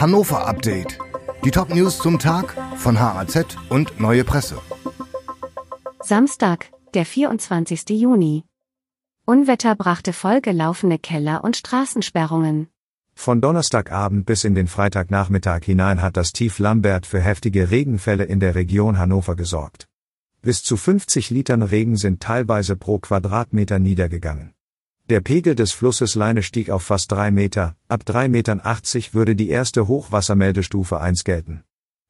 Hannover Update. Die Top-News zum Tag von HAZ und Neue Presse. Samstag, der 24. Juni. Unwetter brachte vollgelaufene Keller und Straßensperrungen. Von Donnerstagabend bis in den Freitagnachmittag hinein hat das Tief Lambert für heftige Regenfälle in der Region Hannover gesorgt. Bis zu 50 Litern Regen sind teilweise pro Quadratmeter niedergegangen. Der Pegel des Flusses Leine stieg auf fast drei Meter, ab 3,80 Metern würde die erste Hochwassermeldestufe 1 gelten.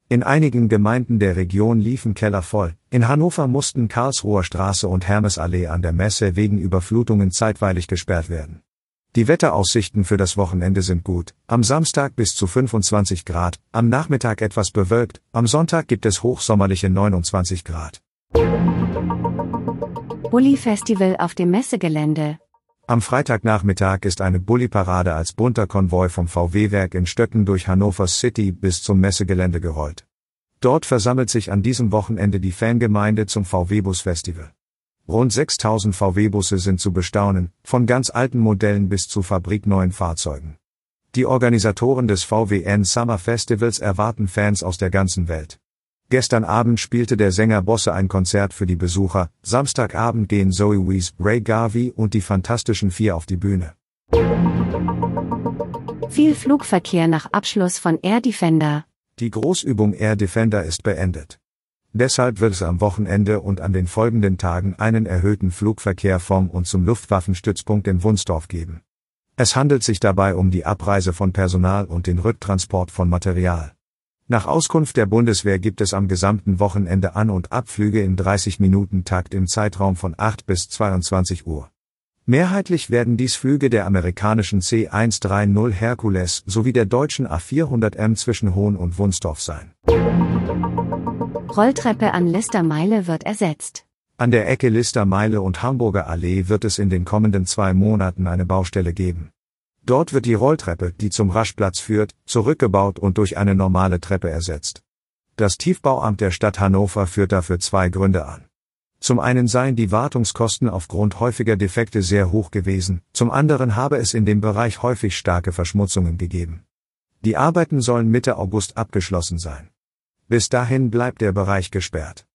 In einigen Gemeinden der Region liefen Keller voll, in Hannover mussten Karlsruher Straße und Hermesallee an der Messe wegen Überflutungen zeitweilig gesperrt werden. Die Wetteraussichten für das Wochenende sind gut, am Samstag bis zu 25 Grad, am Nachmittag etwas bewölkt, am Sonntag gibt es hochsommerliche 29 Grad. Bulli Festival auf dem Messegelände. Am Freitagnachmittag ist eine Bulli-Parade als bunter Konvoi vom VW-Werk in Stöcken durch Hannover City bis zum Messegelände gerollt. Dort versammelt sich an diesem Wochenende die Fangemeinde zum VW-Bus-Festival. Rund 6000 VW-Busse sind zu bestaunen, von ganz alten Modellen bis zu fabrikneuen Fahrzeugen. Die Organisatoren des VWN Summer Festivals erwarten Fans aus der ganzen Welt. Gestern Abend spielte der Sänger Bosse ein Konzert für die Besucher, Samstagabend gehen Zoe Wees, Ray Garvey und die Fantastischen Vier auf die Bühne. Viel Flugverkehr nach Abschluss von Air Defender. Die Großübung Air Defender ist beendet. Deshalb wird es am Wochenende und an den folgenden Tagen einen erhöhten Flugverkehr vom und zum Luftwaffenstützpunkt in Wunsdorf geben. Es handelt sich dabei um die Abreise von Personal und den Rücktransport von Material. Nach Auskunft der Bundeswehr gibt es am gesamten Wochenende An- und Abflüge im 30-Minuten-Takt im Zeitraum von 8 bis 22 Uhr. Mehrheitlich werden dies Flüge der amerikanischen C-130 Hercules sowie der deutschen A400M zwischen Hohn und Wunsdorf sein. Rolltreppe an Listermeile wird ersetzt. An der Ecke Listermeile und Hamburger Allee wird es in den kommenden zwei Monaten eine Baustelle geben. Dort wird die Rolltreppe, die zum Raschplatz führt, zurückgebaut und durch eine normale Treppe ersetzt. Das Tiefbauamt der Stadt Hannover führt dafür zwei Gründe an. Zum einen seien die Wartungskosten aufgrund häufiger Defekte sehr hoch gewesen, zum anderen habe es in dem Bereich häufig starke Verschmutzungen gegeben. Die Arbeiten sollen Mitte August abgeschlossen sein. Bis dahin bleibt der Bereich gesperrt.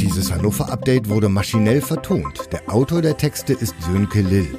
Dieses Hannover Update wurde maschinell vertont. Der Autor der Texte ist Sönke Lill.